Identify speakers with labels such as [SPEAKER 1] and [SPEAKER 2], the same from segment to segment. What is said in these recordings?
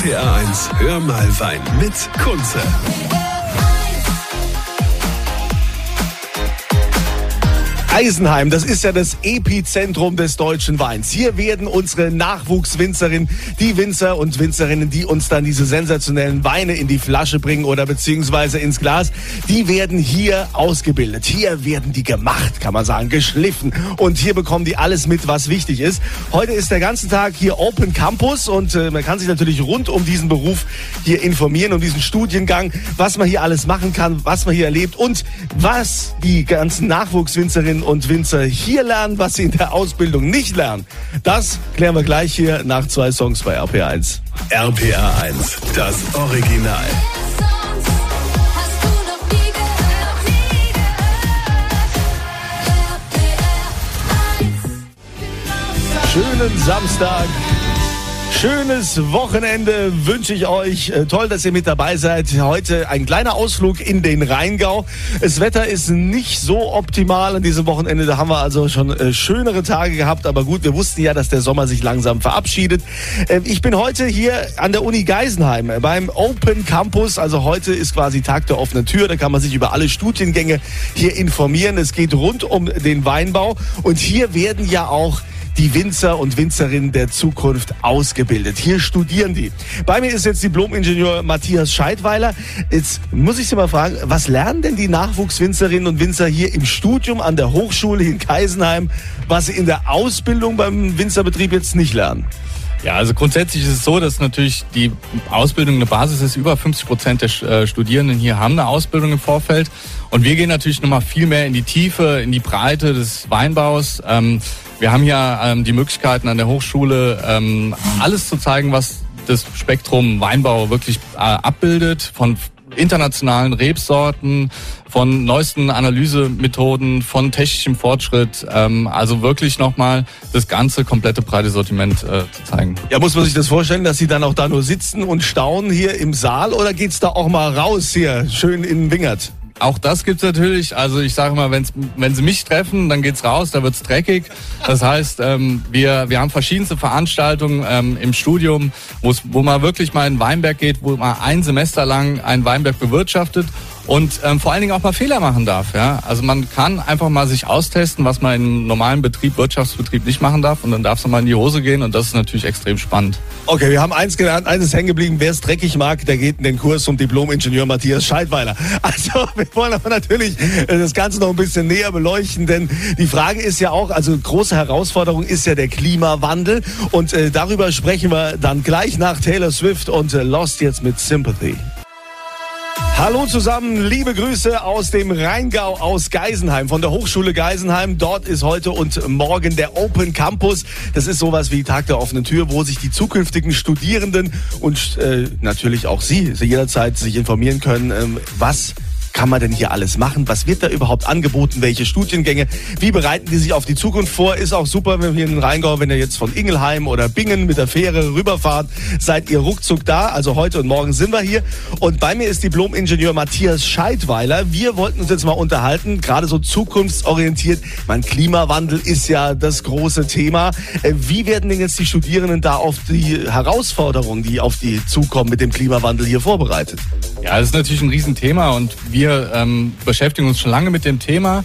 [SPEAKER 1] RPR 1, hör mal Wein mit Kunze.
[SPEAKER 2] Eisenheim, das ist ja das Epizentrum des deutschen Weins. Hier werden unsere Nachwuchswinzerinnen, die Winzer und Winzerinnen, die uns dann diese sensationellen Weine in die Flasche bringen oder beziehungsweise ins Glas, die werden hier ausgebildet. Hier werden die gemacht, kann man sagen, geschliffen. Und hier bekommen die alles mit, was wichtig ist. Heute ist der ganze Tag hier Open Campus und äh, man kann sich natürlich rund um diesen Beruf hier informieren, um diesen Studiengang, was man hier alles machen kann, was man hier erlebt und was die ganzen Nachwuchswinzerinnen und Winzer hier lernen, was sie in der Ausbildung nicht lernen. Das klären wir gleich hier nach zwei Songs bei RPR1.
[SPEAKER 1] RPR 1, das Original.
[SPEAKER 2] Schönen Samstag. Schönes Wochenende wünsche ich euch. Äh, Toll, dass ihr mit dabei seid. Heute ein kleiner Ausflug in den Rheingau. Das Wetter ist nicht so optimal an diesem Wochenende. Da haben wir also schon äh, schönere Tage gehabt. Aber gut, wir wussten ja, dass der Sommer sich langsam verabschiedet. Äh, Ich bin heute hier an der Uni Geisenheim äh, beim Open Campus. Also heute ist quasi Tag der offenen Tür. Da kann man sich über alle Studiengänge hier informieren. Es geht rund um den Weinbau. Und hier werden ja auch die Winzer und Winzerinnen der Zukunft ausgebildet. Hier studieren die. Bei mir ist jetzt Diplom-Ingenieur Matthias Scheidweiler. Jetzt muss ich Sie mal fragen, was lernen denn die Nachwuchswinzerinnen und Winzer hier im Studium an der Hochschule in Keisenheim, was sie in der Ausbildung beim Winzerbetrieb jetzt nicht lernen?
[SPEAKER 3] Ja, also grundsätzlich ist es so, dass natürlich die Ausbildung eine Basis ist. Über 50 Prozent der äh, Studierenden hier haben eine Ausbildung im Vorfeld. Und wir gehen natürlich nochmal viel mehr in die Tiefe, in die Breite des Weinbaus. Ähm, wir haben hier ähm, die Möglichkeiten an der Hochschule, ähm, alles zu zeigen, was das Spektrum Weinbau wirklich äh, abbildet. Von internationalen Rebsorten, von neuesten Analysemethoden, von technischem Fortschritt. Ähm, also wirklich nochmal das ganze komplette breite Sortiment äh, zu zeigen.
[SPEAKER 2] Ja, muss man sich das vorstellen, dass Sie dann auch da nur sitzen und staunen hier im Saal oder geht's da auch mal raus hier, schön in Wingert?
[SPEAKER 3] Auch das gibt's natürlich. Also ich sage mal, wenn's, wenn Sie mich treffen, dann geht's raus, da wird's dreckig. Das heißt, ähm, wir, wir haben verschiedenste Veranstaltungen ähm, im Studium, wo man wirklich mal in Weinberg geht, wo man ein Semester lang einen Weinberg bewirtschaftet und ähm, vor allen Dingen auch mal Fehler machen darf. Ja? Also man kann einfach mal sich austesten, was man im normalen Betrieb, Wirtschaftsbetrieb nicht machen darf und dann darf es mal in die Hose gehen und das ist natürlich extrem spannend.
[SPEAKER 2] Okay, wir haben eins gelernt, eines ist hängen geblieben. Wer es dreckig mag, der geht in den Kurs zum Diplom-Ingenieur Matthias Scheidweiler. Also, wir wollen aber natürlich äh, das Ganze noch ein bisschen näher beleuchten, denn die Frage ist ja auch, also große Herausforderung ist ja der Klimawandel und äh, darüber sprechen wir dann gleich nach Taylor Swift und äh, Lost jetzt mit Sympathy. Hallo zusammen, liebe Grüße aus dem Rheingau, aus Geisenheim, von der Hochschule Geisenheim. Dort ist heute und morgen der Open Campus. Das ist sowas wie Tag der offenen Tür, wo sich die zukünftigen Studierenden und äh, natürlich auch Sie, jederzeit sich informieren können, ähm, was kann man denn hier alles machen? Was wird da überhaupt angeboten? Welche Studiengänge? Wie bereiten die sich auf die Zukunft vor? Ist auch super, wenn wir in den Rheingau, wenn ihr jetzt von Ingelheim oder Bingen mit der Fähre rüberfahrt, seid ihr ruckzuck da. Also heute und morgen sind wir hier. Und bei mir ist Diplom-Ingenieur Matthias Scheidweiler. Wir wollten uns jetzt mal unterhalten, gerade so zukunftsorientiert. Mein Klimawandel ist ja das große Thema. Äh, Wie werden denn jetzt die Studierenden da auf die Herausforderungen, die auf die zukommen mit dem Klimawandel hier vorbereitet?
[SPEAKER 3] Ja, das ist natürlich ein Riesenthema und wir ähm, beschäftigen uns schon lange mit dem Thema.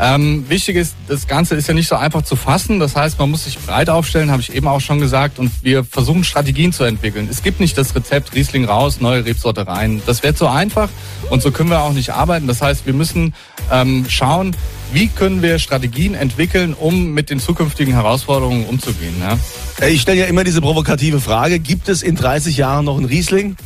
[SPEAKER 3] Ähm, wichtig ist, das Ganze ist ja nicht so einfach zu fassen. Das heißt, man muss sich breit aufstellen, habe ich eben auch schon gesagt. Und wir versuchen Strategien zu entwickeln. Es gibt nicht das Rezept Riesling raus, neue Rebsorte rein. Das wäre zu einfach und so können wir auch nicht arbeiten. Das heißt, wir müssen ähm, schauen, wie können wir Strategien entwickeln, um mit den zukünftigen Herausforderungen umzugehen. Ja?
[SPEAKER 2] Ich stelle ja immer diese provokative Frage, gibt es in 30 Jahren noch einen Riesling?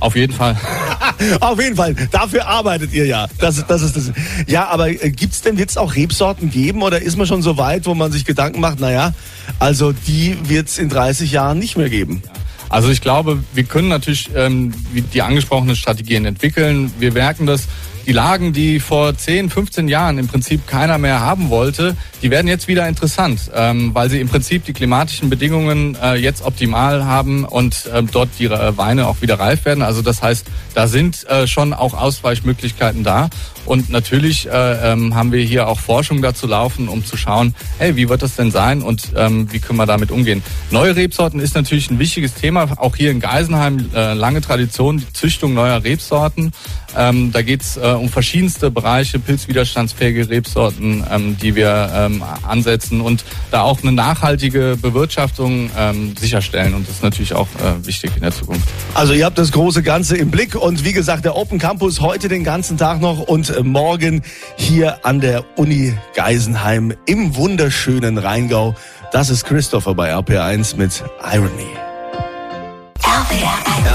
[SPEAKER 3] Auf jeden Fall.
[SPEAKER 2] Auf jeden Fall, dafür arbeitet ihr ja. Das, ist- das ist das. Ja, aber äh, gibt's denn jetzt auch Rebsorten geben oder ist man schon so weit, wo man sich Gedanken macht, naja, also die wird's in 30 Jahren nicht mehr geben?
[SPEAKER 3] Also ich glaube, wir können natürlich ähm, die angesprochenen Strategien entwickeln. Wir merken das, die Lagen, die vor 10, 15 Jahren im Prinzip keiner mehr haben wollte, die werden jetzt wieder interessant, ähm, weil sie im Prinzip die klimatischen Bedingungen äh, jetzt optimal haben und ähm, dort die äh, Weine auch wieder reif werden. Also das heißt, da sind äh, schon auch Ausweichmöglichkeiten da. Und natürlich äh, ähm, haben wir hier auch Forschung dazu laufen, um zu schauen, hey, wie wird das denn sein und ähm, wie können wir damit umgehen. Neue Rebsorten ist natürlich ein wichtiges Thema, auch hier in Geisenheim äh, lange Tradition, die Züchtung neuer Rebsorten. Ähm, da geht's äh, um verschiedenste Bereiche, pilzwiderstandsfähige Rebsorten, ähm, die wir ähm, ansetzen und da auch eine nachhaltige Bewirtschaftung ähm, sicherstellen. Und das ist natürlich auch äh, wichtig in der Zukunft.
[SPEAKER 2] Also ihr habt das große Ganze im Blick und wie gesagt, der Open Campus heute den ganzen Tag noch und äh, morgen hier an der Uni Geisenheim im wunderschönen Rheingau. Das ist Christopher bei RPR1 mit Irony.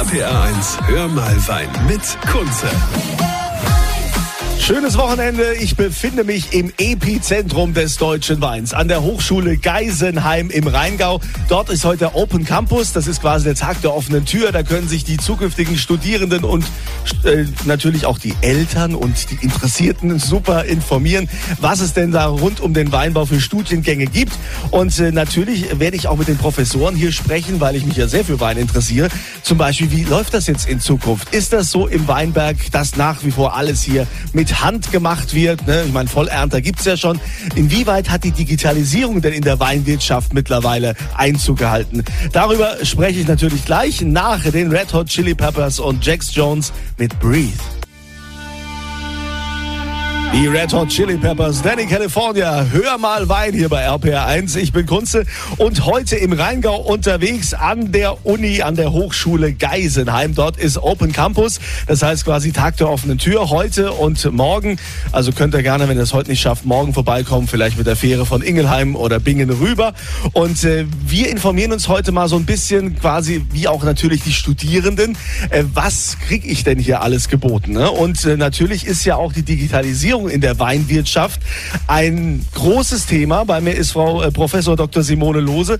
[SPEAKER 1] RPA 1, hör mal Wein mit Kunze.
[SPEAKER 2] Schönes Wochenende. Ich befinde mich im Epizentrum des deutschen Weins an der Hochschule Geisenheim im Rheingau. Dort ist heute Open Campus. Das ist quasi der Tag der offenen Tür. Da können sich die zukünftigen Studierenden und äh, natürlich auch die Eltern und die Interessierten super informieren, was es denn da rund um den Weinbau für Studiengänge gibt. Und äh, natürlich werde ich auch mit den Professoren hier sprechen, weil ich mich ja sehr für Wein interessiere. Zum Beispiel, wie läuft das jetzt in Zukunft? Ist das so im Weinberg, dass nach wie vor alles hier mit Hand gemacht wird? Ne? Ich meine, Vollernter gibt's ja schon. Inwieweit hat die Digitalisierung denn in der Weinwirtschaft mittlerweile Einzug gehalten? Darüber spreche ich natürlich gleich nach den Red Hot Chili Peppers und Jax Jones mit Breathe. Die Red Hot Chili Peppers, Danny California, hör mal Wein hier bei RPR1. Ich bin Kunze und heute im Rheingau unterwegs an der Uni, an der Hochschule Geisenheim. Dort ist Open Campus, das heißt quasi Tag der offenen Tür heute und morgen. Also könnt ihr gerne, wenn ihr es heute nicht schafft, morgen vorbeikommen, vielleicht mit der Fähre von Ingelheim oder Bingen rüber. Und äh, wir informieren uns heute mal so ein bisschen quasi, wie auch natürlich die Studierenden, äh, was kriege ich denn hier alles geboten? Ne? Und äh, natürlich ist ja auch die Digitalisierung in der Weinwirtschaft ein großes Thema. Bei mir ist Frau äh, Professor Dr. Simone Lose.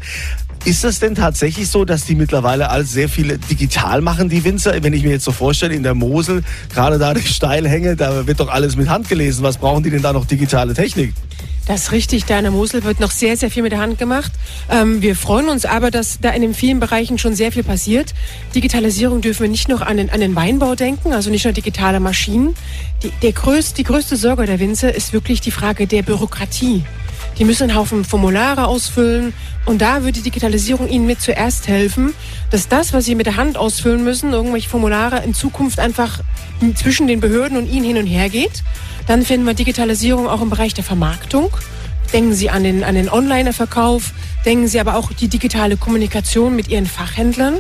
[SPEAKER 2] Ist es denn tatsächlich so, dass die mittlerweile alles sehr viele digital machen, die Winzer? Wenn ich mir jetzt so vorstelle, in der Mosel, gerade da die Steilhänge, da wird doch alles mit Hand gelesen. Was brauchen die denn da noch digitale Technik?
[SPEAKER 4] Das ist richtig, da in der Mosel wird noch sehr, sehr viel mit der Hand gemacht. Ähm, wir freuen uns aber, dass da in den vielen Bereichen schon sehr viel passiert. Digitalisierung dürfen wir nicht noch an den, an den Weinbau denken, also nicht nur digitale Maschinen. Die, der größte, die größte Sorge der Winzer ist wirklich die Frage der Bürokratie. Die müssen einen Haufen Formulare ausfüllen und da wird die Digitalisierung ihnen mit zuerst helfen, dass das, was sie mit der Hand ausfüllen müssen, irgendwelche Formulare in Zukunft einfach zwischen den Behörden und ihnen hin und her geht. Dann finden wir Digitalisierung auch im Bereich der Vermarktung. Denken Sie an den, an den Online-Verkauf, denken Sie aber auch die digitale Kommunikation mit Ihren Fachhändlern.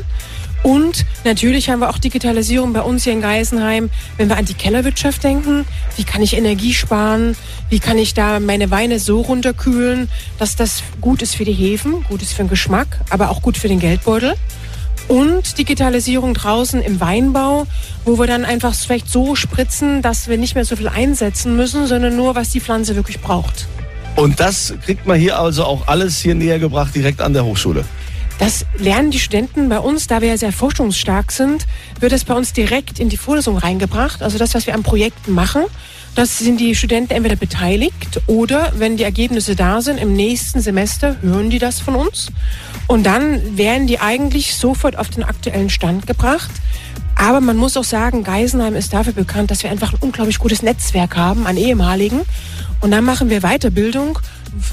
[SPEAKER 4] Und natürlich haben wir auch Digitalisierung bei uns hier in Geisenheim, wenn wir an die Kellerwirtschaft denken. Wie kann ich Energie sparen? Wie kann ich da meine Weine so runterkühlen, dass das gut ist für die Hefen, gut ist für den Geschmack, aber auch gut für den Geldbeutel? Und Digitalisierung draußen im Weinbau, wo wir dann einfach vielleicht so spritzen, dass wir nicht mehr so viel einsetzen müssen, sondern nur, was die Pflanze wirklich braucht.
[SPEAKER 2] Und das kriegt man hier also auch alles hier näher gebracht, direkt an der Hochschule.
[SPEAKER 4] Das lernen die Studenten bei uns, da wir ja sehr forschungsstark sind, wird es bei uns direkt in die Vorlesung reingebracht. Also das, was wir an Projekten machen, das sind die Studenten entweder beteiligt oder wenn die Ergebnisse da sind, im nächsten Semester hören die das von uns. Und dann werden die eigentlich sofort auf den aktuellen Stand gebracht. Aber man muss auch sagen, Geisenheim ist dafür bekannt, dass wir einfach ein unglaublich gutes Netzwerk haben an ehemaligen. Und dann machen wir Weiterbildung,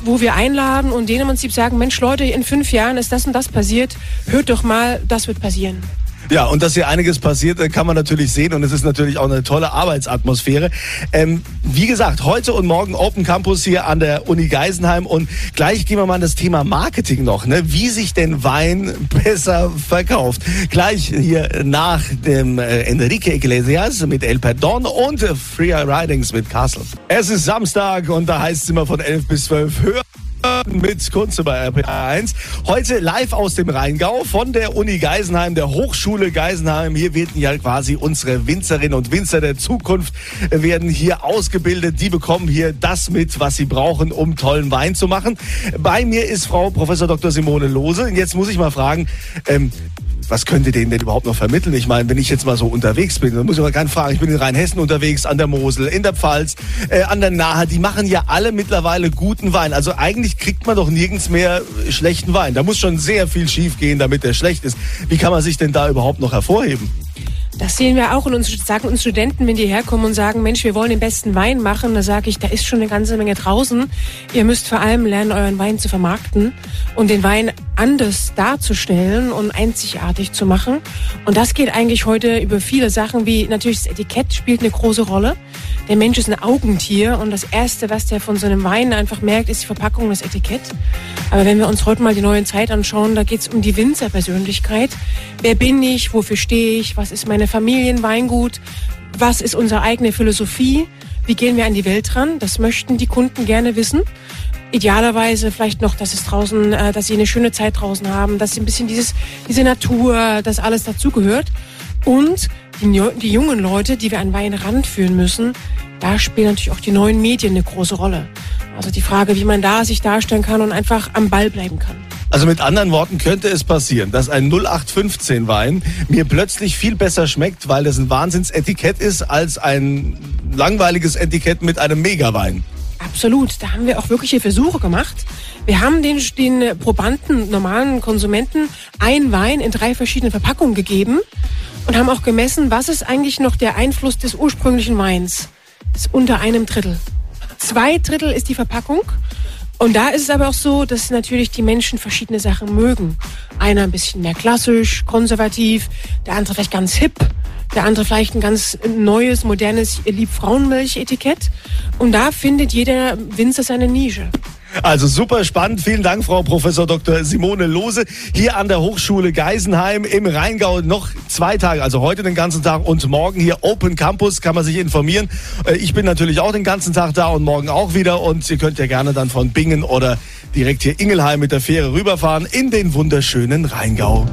[SPEAKER 4] wo wir einladen und denen im Prinzip sagen, Mensch Leute, in fünf Jahren ist das und das passiert, hört doch mal, das wird passieren.
[SPEAKER 2] Ja, und dass hier einiges passiert, äh, kann man natürlich sehen und es ist natürlich auch eine tolle Arbeitsatmosphäre. Ähm, wie gesagt, heute und morgen Open Campus hier an der Uni Geisenheim und gleich gehen wir mal an das Thema Marketing noch, ne? wie sich denn Wein besser verkauft. Gleich hier nach dem äh, Enrique Iglesias mit El Perdon und Free Ridings mit Castle. Es ist Samstag und da heißt es immer von 11 bis 12 höher mit Kunze bei RPA1. Heute live aus dem Rheingau von der Uni Geisenheim, der Hochschule Geisenheim. Hier werden ja quasi unsere Winzerinnen und Winzer der Zukunft werden hier ausgebildet. Die bekommen hier das mit, was sie brauchen, um tollen Wein zu machen. Bei mir ist Frau Professor Dr. Simone Lose. Und jetzt muss ich mal fragen, ähm, was könnt ihr denen denn überhaupt noch vermitteln? Ich meine, wenn ich jetzt mal so unterwegs bin, dann muss ich mal gerne fragen, ich bin in Rheinhessen unterwegs, an der Mosel, in der Pfalz, äh, an der Nahe, die machen ja alle mittlerweile guten Wein. Also eigentlich kriegt man doch nirgends mehr schlechten Wein. Da muss schon sehr viel schief gehen, damit der schlecht ist. Wie kann man sich denn da überhaupt noch hervorheben?
[SPEAKER 4] Das sehen wir auch und uns sagen uns Studenten, wenn die herkommen und sagen, Mensch, wir wollen den besten Wein machen, da sage ich, da ist schon eine ganze Menge draußen. Ihr müsst vor allem lernen, euren Wein zu vermarkten und den Wein anders darzustellen und einzigartig zu machen. Und das geht eigentlich heute über viele Sachen, wie natürlich das Etikett spielt eine große Rolle. Der Mensch ist ein Augentier und das Erste, was der von so einem Wein einfach merkt, ist die Verpackung, das Etikett. Aber wenn wir uns heute mal die neue Zeit anschauen, da geht es um die Winzerpersönlichkeit. Wer bin ich? Wofür stehe ich? Was ist meine Familienweingut? Was ist unsere eigene Philosophie? Wie gehen wir an die Welt ran? Das möchten die Kunden gerne wissen. Idealerweise vielleicht noch, dass es draußen, äh, dass sie eine schöne Zeit draußen haben, dass sie ein bisschen dieses, diese Natur, das alles dazugehört. Und die, jungen Leute, die wir an Wein ranführen müssen, da spielen natürlich auch die neuen Medien eine große Rolle. Also die Frage, wie man da sich darstellen kann und einfach am Ball bleiben kann.
[SPEAKER 2] Also mit anderen Worten könnte es passieren, dass ein 0815 Wein mir plötzlich viel besser schmeckt, weil das ein Wahnsinnsetikett ist, als ein langweiliges Etikett mit einem Megawein.
[SPEAKER 4] Absolut, da haben wir auch wirkliche Versuche gemacht. Wir haben den, den Probanden, normalen Konsumenten, ein Wein in drei verschiedenen Verpackungen gegeben und haben auch gemessen, was ist eigentlich noch der Einfluss des ursprünglichen Weins. Das ist unter einem Drittel. Zwei Drittel ist die Verpackung. Und da ist es aber auch so, dass natürlich die Menschen verschiedene Sachen mögen. Einer ein bisschen mehr klassisch, konservativ, der andere vielleicht ganz hip, der andere vielleicht ein ganz neues, modernes Lieb-Frauenmilch-Etikett. Und da findet jeder Winzer seine Nische.
[SPEAKER 2] Also super spannend. Vielen Dank, Frau Professor Dr. Simone Lose. Hier an der Hochschule Geisenheim im Rheingau noch zwei Tage, also heute den ganzen Tag und morgen hier Open Campus, kann man sich informieren. Äh, Ich bin natürlich auch den ganzen Tag da und morgen auch wieder und ihr könnt ja gerne dann von Bingen oder direkt hier Ingelheim mit der Fähre rüberfahren in den wunderschönen Rheingau.